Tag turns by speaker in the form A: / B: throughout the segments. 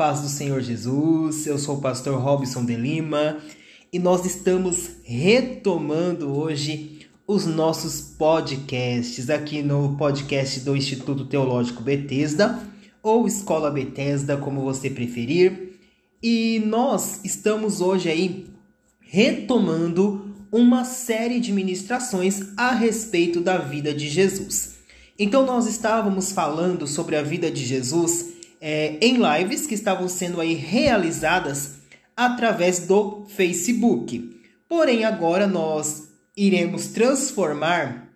A: Paz do Senhor Jesus. Eu sou o pastor Robson de Lima e nós estamos retomando hoje os nossos podcasts aqui no podcast do Instituto Teológico Betesda ou Escola Betesda, como você preferir. E nós estamos hoje aí retomando uma série de ministrações a respeito da vida de Jesus. Então nós estávamos falando sobre a vida de Jesus é, em lives que estavam sendo aí realizadas através do Facebook. Porém, agora nós iremos transformar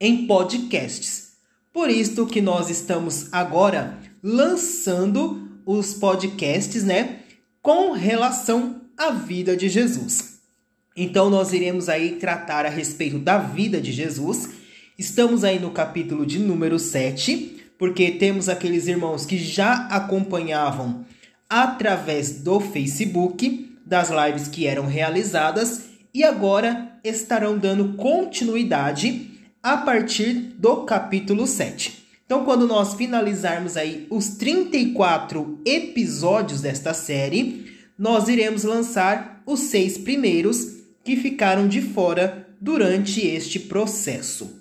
A: em podcasts. Por isso que nós estamos agora lançando os podcasts, né, com relação à vida de Jesus. Então nós iremos aí tratar a respeito da vida de Jesus. Estamos aí no capítulo de número 7 porque temos aqueles irmãos que já acompanhavam através do Facebook das lives que eram realizadas e agora estarão dando continuidade a partir do capítulo 7. Então, quando nós finalizarmos aí os 34 episódios desta série, nós iremos lançar os seis primeiros que ficaram de fora durante este processo.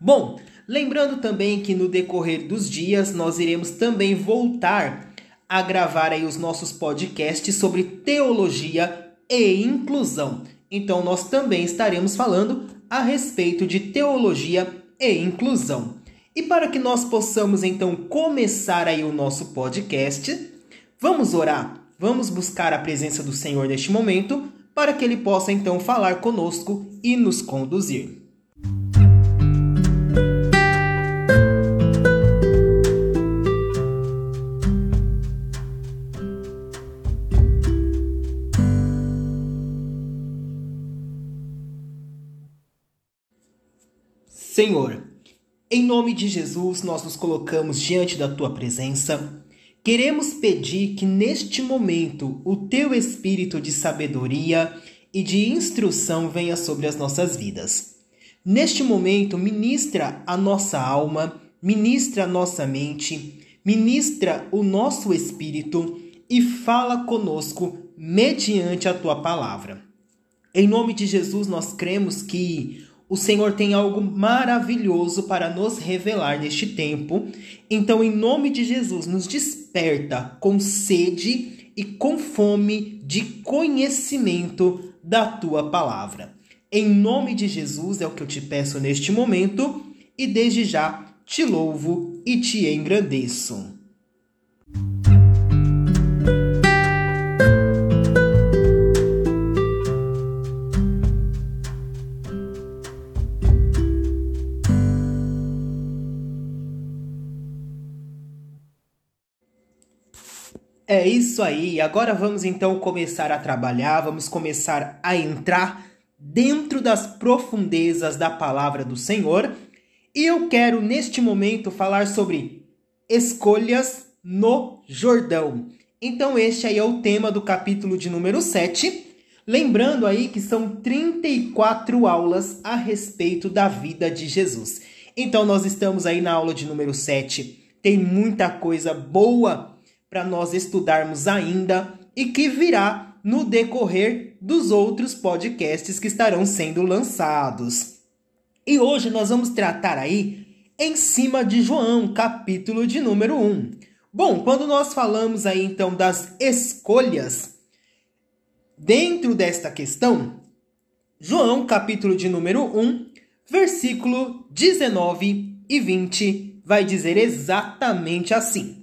A: Bom, Lembrando também que no decorrer dos dias nós iremos também voltar a gravar aí os nossos podcasts sobre teologia e inclusão. Então nós também estaremos falando a respeito de teologia e inclusão. E para que nós possamos então começar aí o nosso podcast, vamos orar. Vamos buscar a presença do Senhor neste momento para que ele possa então falar conosco e nos conduzir. Senhor, em nome de Jesus, nós nos colocamos diante da tua presença. Queremos pedir que neste momento o teu espírito de sabedoria e de instrução venha sobre as nossas vidas. Neste momento, ministra a nossa alma, ministra a nossa mente, ministra o nosso espírito e fala conosco mediante a tua palavra. Em nome de Jesus, nós cremos que o Senhor tem algo maravilhoso para nos revelar neste tempo. Então, em nome de Jesus, nos desperta com sede e com fome de conhecimento da tua palavra. Em nome de Jesus é o que eu te peço neste momento e desde já te louvo e te engrandeço. Isso aí. Agora vamos então começar a trabalhar, vamos começar a entrar dentro das profundezas da palavra do Senhor. E eu quero neste momento falar sobre escolhas no Jordão. Então este aí é o tema do capítulo de número 7. Lembrando aí que são 34 aulas a respeito da vida de Jesus. Então nós estamos aí na aula de número 7. Tem muita coisa boa para nós estudarmos ainda e que virá no decorrer dos outros podcasts que estarão sendo lançados. E hoje nós vamos tratar aí em cima de João, capítulo de número 1. Bom, quando nós falamos aí então das escolhas dentro desta questão, João, capítulo de número 1, versículo 19 e 20 vai dizer exatamente assim: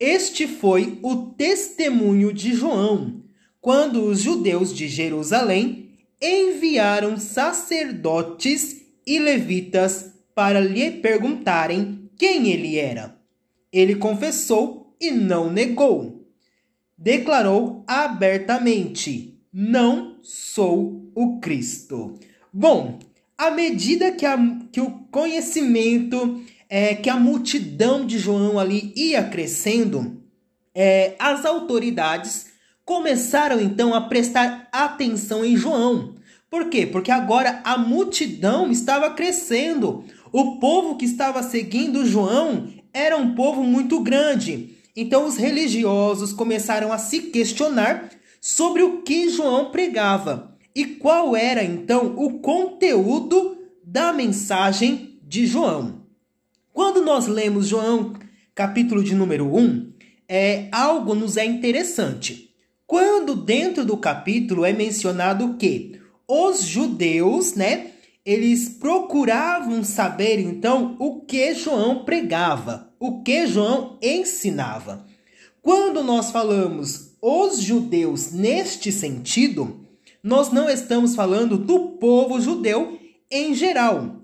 A: este foi o testemunho de João, quando os judeus de Jerusalém enviaram sacerdotes e levitas para lhe perguntarem quem ele era. Ele confessou e não negou. Declarou abertamente: Não sou o Cristo. Bom, à medida que, a, que o conhecimento é, que a multidão de João ali ia crescendo, é, as autoridades começaram então a prestar atenção em João. Por quê? Porque agora a multidão estava crescendo. O povo que estava seguindo João era um povo muito grande. Então os religiosos começaram a se questionar sobre o que João pregava e qual era então o conteúdo da mensagem de João. Quando nós lemos João, capítulo de número 1, é, algo nos é interessante. Quando dentro do capítulo é mencionado que os judeus, né, eles procuravam saber então o que João pregava, o que João ensinava. Quando nós falamos os judeus neste sentido, nós não estamos falando do povo judeu em geral,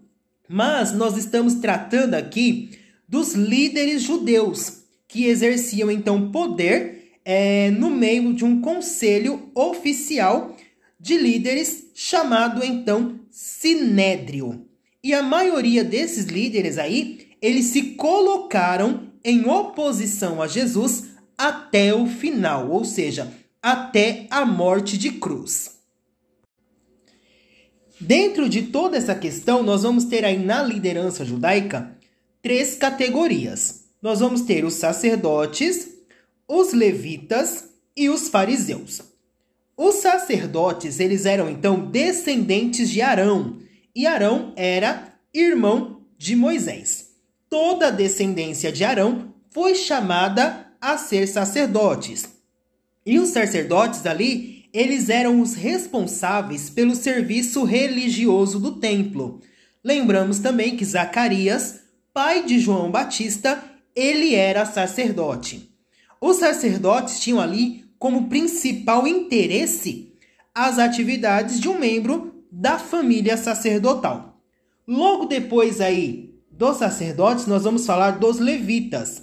A: mas nós estamos tratando aqui dos líderes judeus que exerciam então poder é, no meio de um conselho oficial de líderes chamado então Sinédrio. E a maioria desses líderes aí, eles se colocaram em oposição a Jesus até o final, ou seja, até a morte de cruz. Dentro de toda essa questão, nós vamos ter aí na liderança judaica três categorias. Nós vamos ter os sacerdotes, os levitas e os fariseus. Os sacerdotes, eles eram então descendentes de Arão, e Arão era irmão de Moisés. Toda a descendência de Arão foi chamada a ser sacerdotes. E os sacerdotes ali, eles eram os responsáveis pelo serviço religioso do templo. Lembramos também que Zacarias, pai de João Batista, ele era sacerdote. Os sacerdotes tinham ali como principal interesse as atividades de um membro da família sacerdotal. Logo depois aí dos sacerdotes, nós vamos falar dos levitas.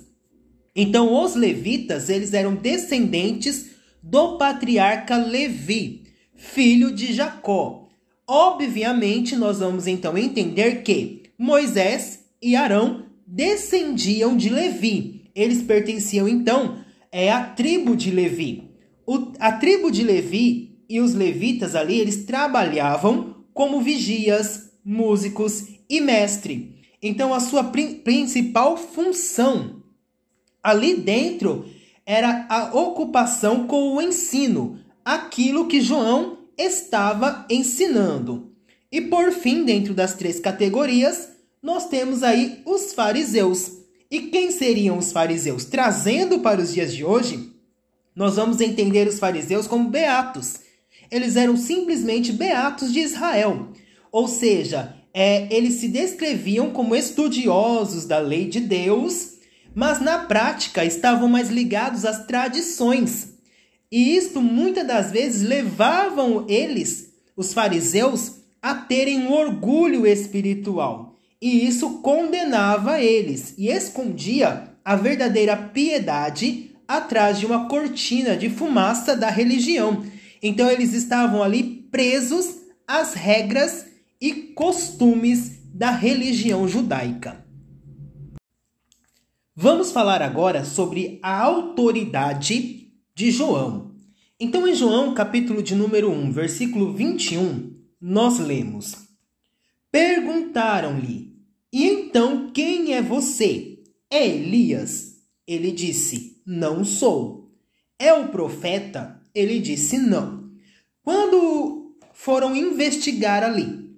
A: Então, os levitas, eles eram descendentes do patriarca Levi, filho de Jacó. Obviamente, nós vamos então entender que Moisés e Arão descendiam de Levi. Eles pertenciam então é a tribo de Levi. O, a tribo de Levi e os levitas ali, eles trabalhavam como vigias, músicos e mestre. Então, a sua prin principal função ali dentro era a ocupação com o ensino, aquilo que João estava ensinando. E por fim, dentro das três categorias, nós temos aí os fariseus. E quem seriam os fariseus? Trazendo para os dias de hoje, nós vamos entender os fariseus como beatos. Eles eram simplesmente beatos de Israel. Ou seja, é, eles se descreviam como estudiosos da lei de Deus, mas na prática estavam mais ligados às tradições. E isto muitas das vezes levavam eles, os fariseus, a terem um orgulho espiritual e isso condenava eles e escondia a verdadeira piedade atrás de uma cortina de fumaça da religião. Então eles estavam ali presos às regras e costumes da religião judaica. Vamos falar agora sobre a autoridade de João. Então, em João, capítulo de número 1, versículo 21, nós lemos: Perguntaram-lhe: e então, quem é você? É Elias? Ele disse: Não sou. É o profeta? Ele disse: Não. Quando foram investigar ali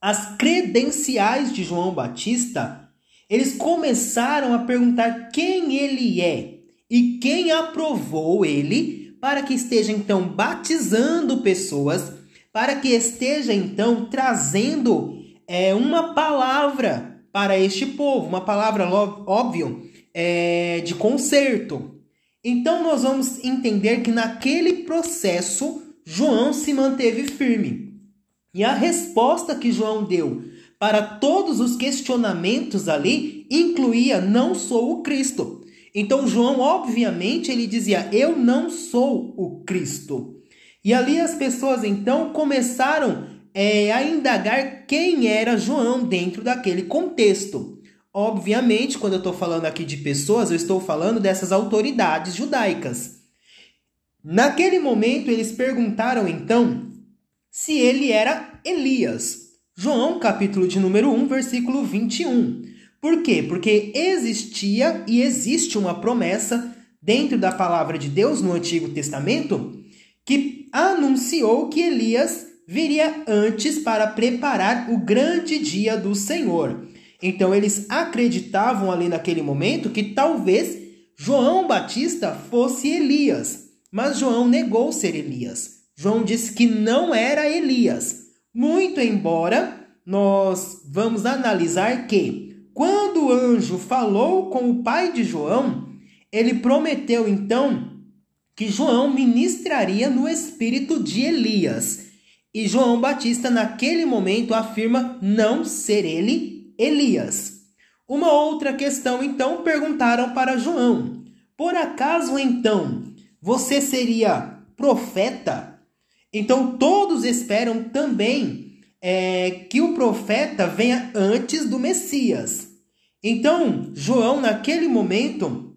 A: as credenciais de João Batista, eles começaram a perguntar quem ele é e quem aprovou ele para que esteja então batizando pessoas, para que esteja então trazendo é uma palavra para este povo, uma palavra óbvio é, de conserto. Então nós vamos entender que naquele processo João se manteve firme. E a resposta que João deu para todos os questionamentos ali incluía não sou o Cristo. Então João, obviamente, ele dizia: "Eu não sou o Cristo". E ali as pessoas então começaram é, a indagar quem era João dentro daquele contexto. Obviamente, quando eu estou falando aqui de pessoas, eu estou falando dessas autoridades judaicas. Naquele momento, eles perguntaram então se ele era Elias. João, capítulo de número 1, versículo 21. Por quê? Porque existia e existe uma promessa dentro da palavra de Deus no Antigo Testamento, que anunciou que Elias viria antes para preparar o grande dia do Senhor. Então eles acreditavam ali naquele momento que talvez João Batista fosse Elias, mas João negou ser Elias. João disse que não era Elias. Muito embora nós vamos analisar que quando o anjo falou com o pai de João, ele prometeu então que João ministraria no espírito de Elias. E João Batista, naquele momento, afirma não ser ele Elias. Uma outra questão, então, perguntaram para João: Por acaso então você seria profeta? Então todos esperam também é, que o profeta venha antes do Messias. Então João, naquele momento,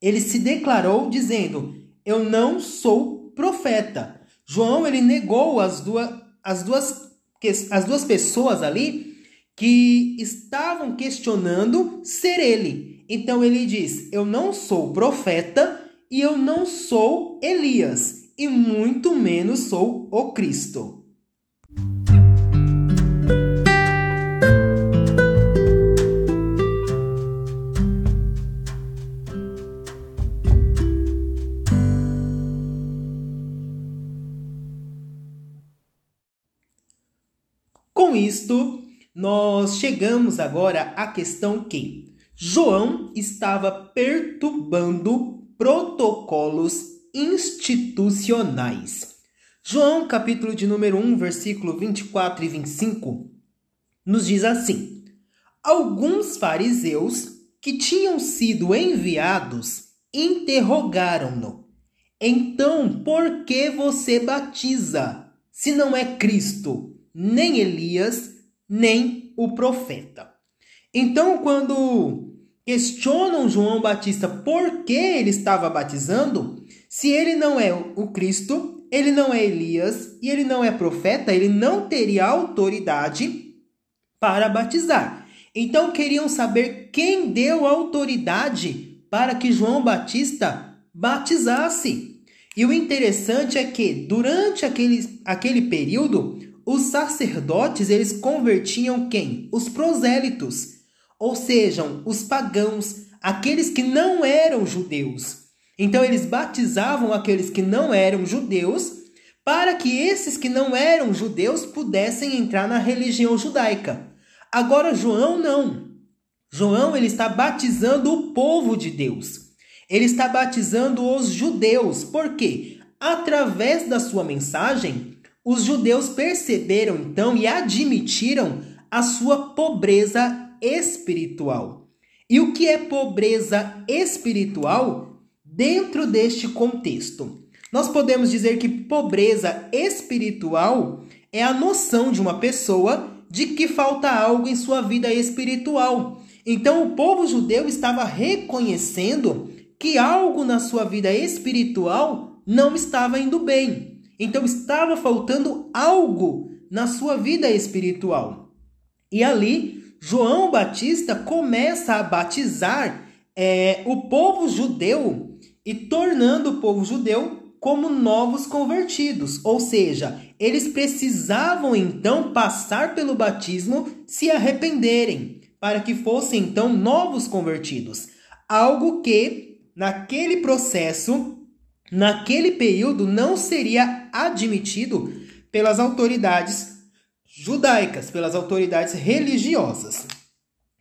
A: ele se declarou dizendo: eu não sou profeta. João ele negou as duas, as duas, as duas pessoas ali que estavam questionando ser ele. Então ele diz: Eu não sou profeta e eu não sou Elias, e muito menos sou o Cristo. Com isto, nós chegamos agora à questão que João estava perturbando protocolos institucionais. João, capítulo de número 1, versículo 24 e 25, nos diz assim: Alguns fariseus que tinham sido enviados interrogaram-no. Então, por que você batiza, se não é Cristo? nem Elias, nem o profeta. Então, quando questionam João Batista por que ele estava batizando, se ele não é o Cristo, ele não é Elias e ele não é profeta, ele não teria autoridade para batizar. Então queriam saber quem deu autoridade para que João Batista batizasse. E o interessante é que durante aquele, aquele período, os sacerdotes eles convertiam quem? Os prosélitos, ou sejam, os pagãos, aqueles que não eram judeus. Então eles batizavam aqueles que não eram judeus, para que esses que não eram judeus pudessem entrar na religião judaica. Agora João não. João ele está batizando o povo de Deus. Ele está batizando os judeus. Por quê? Através da sua mensagem, os judeus perceberam então e admitiram a sua pobreza espiritual. E o que é pobreza espiritual dentro deste contexto? Nós podemos dizer que pobreza espiritual é a noção de uma pessoa de que falta algo em sua vida espiritual. Então o povo judeu estava reconhecendo que algo na sua vida espiritual não estava indo bem. Então estava faltando algo na sua vida espiritual. E ali, João Batista começa a batizar é, o povo judeu e tornando o povo judeu como novos convertidos. Ou seja, eles precisavam então passar pelo batismo, se arrependerem, para que fossem então novos convertidos. Algo que, naquele processo, naquele período não seria admitido pelas autoridades judaicas, pelas autoridades religiosas.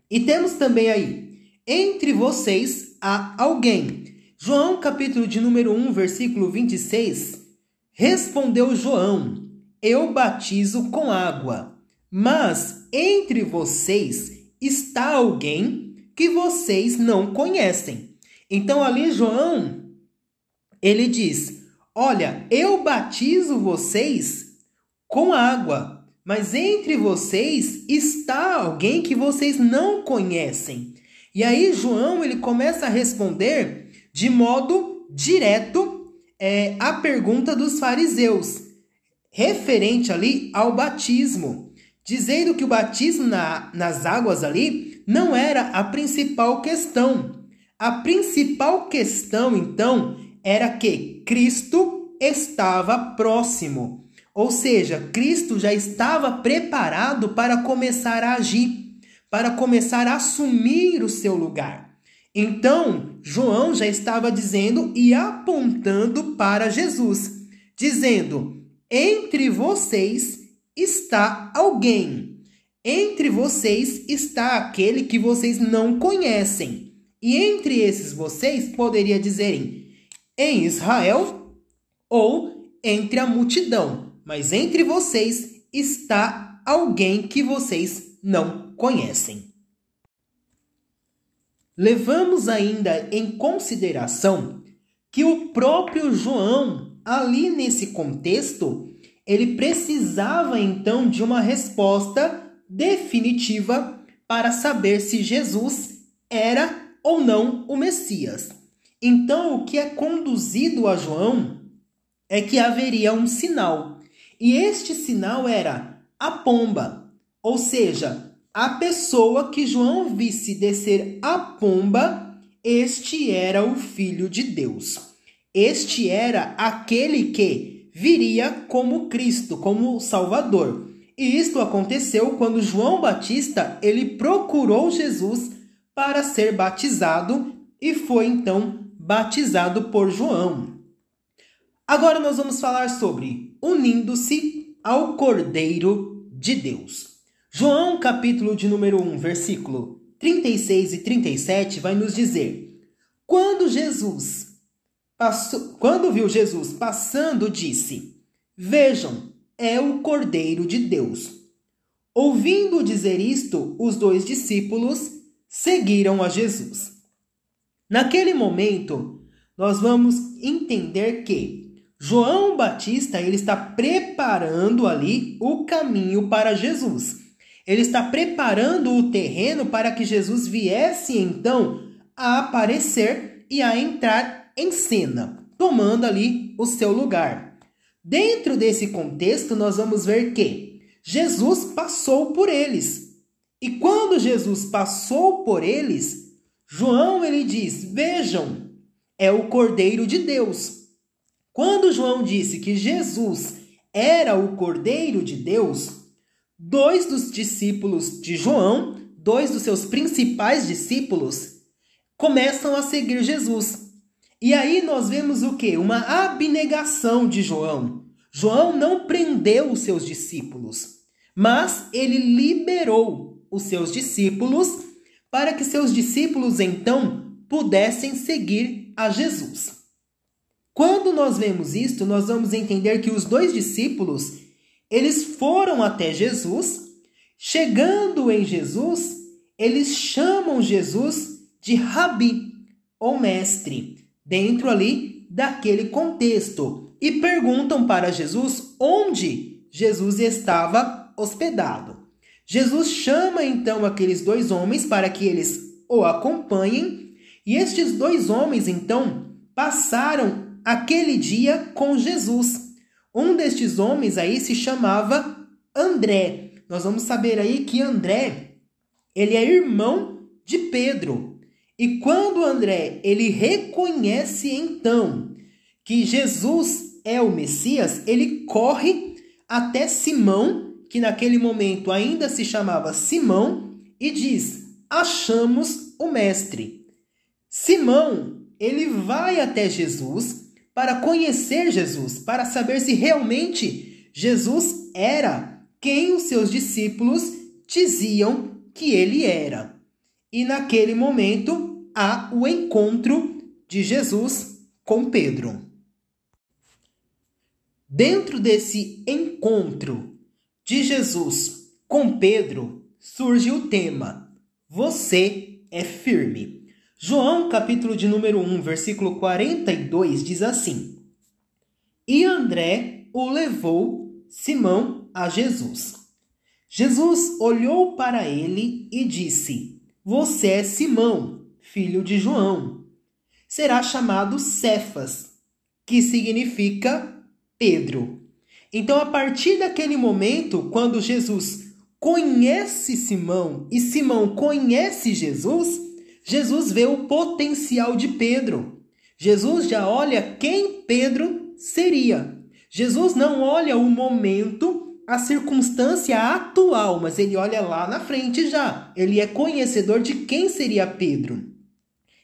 A: E temos também aí, entre vocês há alguém. João, capítulo de número 1, versículo 26, respondeu João: Eu batizo com água, mas entre vocês está alguém que vocês não conhecem. Então ali João ele diz: Olha, eu batizo vocês com água, mas entre vocês está alguém que vocês não conhecem. E aí João ele começa a responder de modo direto é, a pergunta dos fariseus, referente ali ao batismo, dizendo que o batismo na, nas águas ali não era a principal questão. A principal questão, então, era que Cristo estava próximo. Ou seja, Cristo já estava preparado para começar a agir, para começar a assumir o seu lugar. Então, João já estava dizendo e apontando para Jesus, dizendo: Entre vocês está alguém, entre vocês está aquele que vocês não conhecem. E entre esses vocês poderia dizerem em Israel ou entre a multidão, mas entre vocês está alguém que vocês não conhecem. Levamos ainda em consideração que o próprio João, ali nesse contexto, ele precisava então de uma resposta definitiva para saber se Jesus era ou não o Messias. Então, o que é conduzido a João é que haveria um sinal, e este sinal era a pomba, ou seja, a pessoa que João visse descer a pomba, este era o Filho de Deus. Este era aquele que viria como Cristo, como Salvador. E isto aconteceu quando João Batista ele procurou Jesus para ser batizado e foi então batizado por João. Agora nós vamos falar sobre unindo-se ao Cordeiro de Deus. João, capítulo de número 1, versículo 36 e 37, vai nos dizer: Quando Jesus passou, quando viu Jesus passando, disse: Vejam, é o Cordeiro de Deus. Ouvindo dizer isto, os dois discípulos seguiram a Jesus. Naquele momento, nós vamos entender que João Batista ele está preparando ali o caminho para Jesus. Ele está preparando o terreno para que Jesus viesse então a aparecer e a entrar em cena, tomando ali o seu lugar. Dentro desse contexto, nós vamos ver que Jesus passou por eles. E quando Jesus passou por eles, João ele diz: "Vejam, é o Cordeiro de Deus". Quando João disse que Jesus era o Cordeiro de Deus, dois dos discípulos de João, dois dos seus principais discípulos, começam a seguir Jesus. E aí nós vemos o que? Uma abnegação de João. João não prendeu os seus discípulos, mas ele liberou os seus discípulos para que seus discípulos então pudessem seguir a Jesus. Quando nós vemos isto, nós vamos entender que os dois discípulos eles foram até Jesus, chegando em Jesus, eles chamam Jesus de rabi, ou mestre, dentro ali daquele contexto, e perguntam para Jesus onde Jesus estava hospedado. Jesus chama então aqueles dois homens para que eles o acompanhem, e estes dois homens então passaram aquele dia com Jesus. Um destes homens aí se chamava André. Nós vamos saber aí que André, ele é irmão de Pedro. E quando André, ele reconhece então que Jesus é o Messias, ele corre até Simão, que naquele momento ainda se chamava Simão, e diz: "Achamos o mestre". Simão, ele vai até Jesus para conhecer Jesus, para saber se realmente Jesus era quem os seus discípulos diziam que ele era. E naquele momento há o encontro de Jesus com Pedro. Dentro desse encontro de Jesus com Pedro, surge o tema: Você é firme. João, capítulo de número 1, versículo 42, diz assim: E André o levou Simão a Jesus. Jesus olhou para ele e disse: Você é Simão, filho de João. Será chamado Cefas, que significa Pedro. Então, a partir daquele momento, quando Jesus conhece Simão e Simão conhece Jesus, Jesus vê o potencial de Pedro. Jesus já olha quem Pedro seria. Jesus não olha o momento, a circunstância atual, mas ele olha lá na frente já. Ele é conhecedor de quem seria Pedro.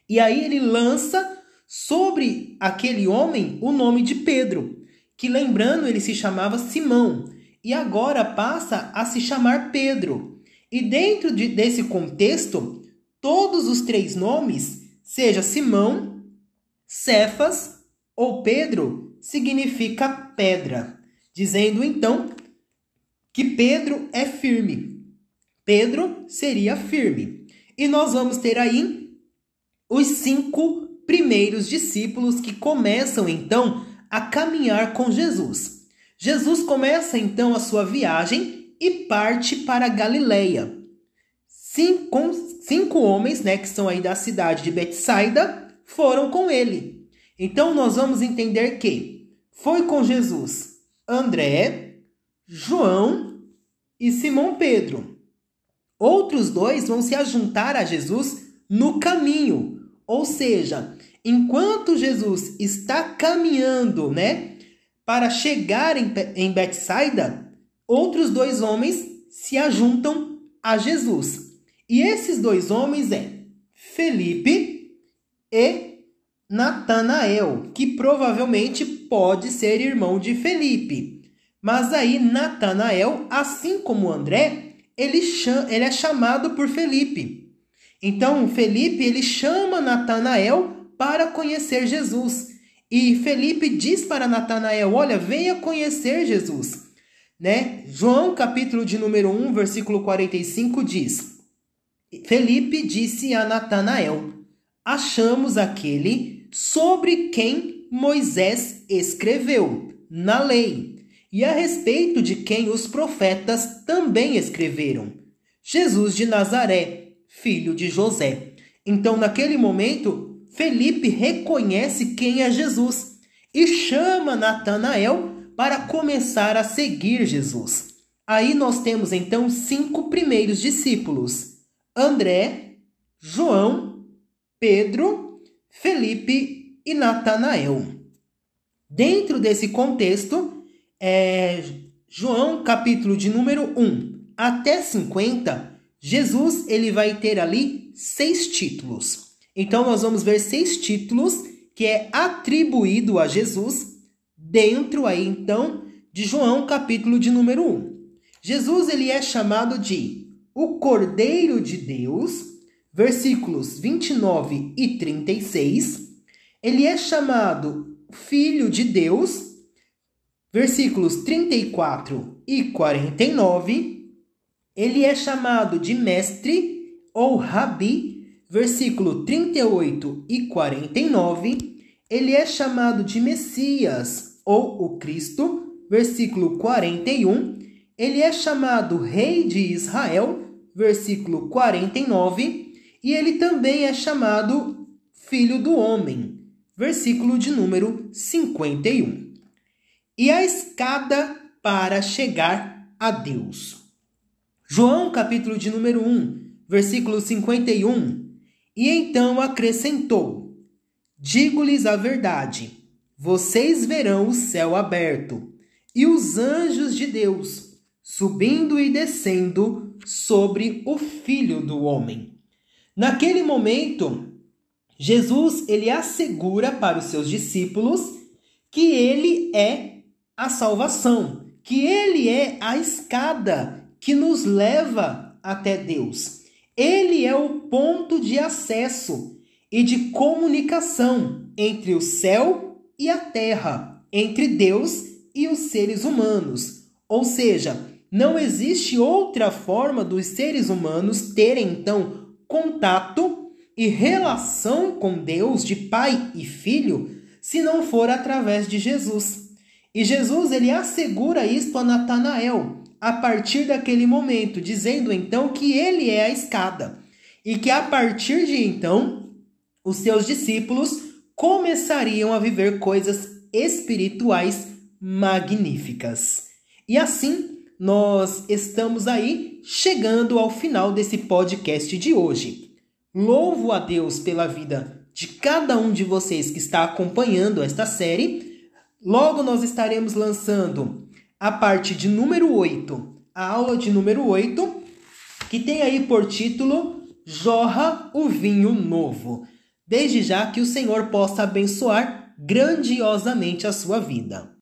A: E aí ele lança sobre aquele homem o nome de Pedro, que lembrando ele se chamava Simão e agora passa a se chamar Pedro. E dentro de, desse contexto, todos os três nomes, seja Simão, Cefas ou Pedro, significa pedra, dizendo então que Pedro é firme. Pedro seria firme. E nós vamos ter aí os cinco primeiros discípulos que começam então a caminhar com Jesus. Jesus começa então a sua viagem e parte para Galileia. Cinco, cinco homens, né, que são aí da cidade de Betsaida, foram com ele. Então nós vamos entender que foi com Jesus André, João e Simão Pedro. Outros dois vão se ajuntar a Jesus no caminho, ou seja, enquanto Jesus está caminhando, né, para chegar em, em Betsaida, outros dois homens se ajuntam a Jesus. E esses dois homens é Felipe e Natanael, que provavelmente pode ser irmão de Felipe. Mas aí Natanael, assim como André, ele, ele é chamado por Felipe. Então Felipe ele chama Natanael para conhecer Jesus. E Felipe diz para Natanael: "Olha, venha conhecer Jesus". Né? João, capítulo de número 1, versículo 45 diz: Felipe disse a Natanael: Achamos aquele sobre quem Moisés escreveu na lei, e a respeito de quem os profetas também escreveram. Jesus de Nazaré, filho de José. Então, naquele momento, Felipe reconhece quem é Jesus e chama Natanael para começar a seguir Jesus. Aí nós temos então cinco primeiros discípulos: André, João, Pedro, Felipe e Natanael. Dentro desse contexto, é, João, capítulo de número 1 até 50, Jesus ele vai ter ali seis títulos. Então nós vamos ver seis títulos que é atribuído a Jesus dentro aí então de João capítulo de número 1. Jesus ele é chamado de o Cordeiro de Deus, versículos 29 e 36. Ele é chamado Filho de Deus, versículos 34 e 49 ele é chamado de mestre ou rabi, versículo 38 e 49. Ele é chamado de Messias ou o Cristo, versículo 41. Ele é chamado Rei de Israel, versículo 49. E ele também é chamado Filho do Homem, versículo de número 51. E a escada para chegar a Deus. João, capítulo de número 1, versículo 51. E então acrescentou: Digo-lhes a verdade: vocês verão o céu aberto e os anjos de Deus subindo e descendo sobre o Filho do homem. Naquele momento, Jesus ele assegura para os seus discípulos que ele é a salvação, que ele é a escada que nos leva até Deus. Ele é o ponto de acesso e de comunicação entre o céu e a terra, entre Deus e os seres humanos. Ou seja, não existe outra forma dos seres humanos terem então contato e relação com Deus de pai e filho se não for através de Jesus. E Jesus ele assegura isto a Natanael, a partir daquele momento, dizendo então que ele é a escada e que a partir de então os seus discípulos começariam a viver coisas espirituais magníficas. E assim, nós estamos aí chegando ao final desse podcast de hoje. louvo a Deus pela vida de cada um de vocês que está acompanhando esta série. Logo nós estaremos lançando a parte de número 8, a aula de número 8, que tem aí por título Jorra o vinho novo. Desde já que o Senhor possa abençoar grandiosamente a sua vida.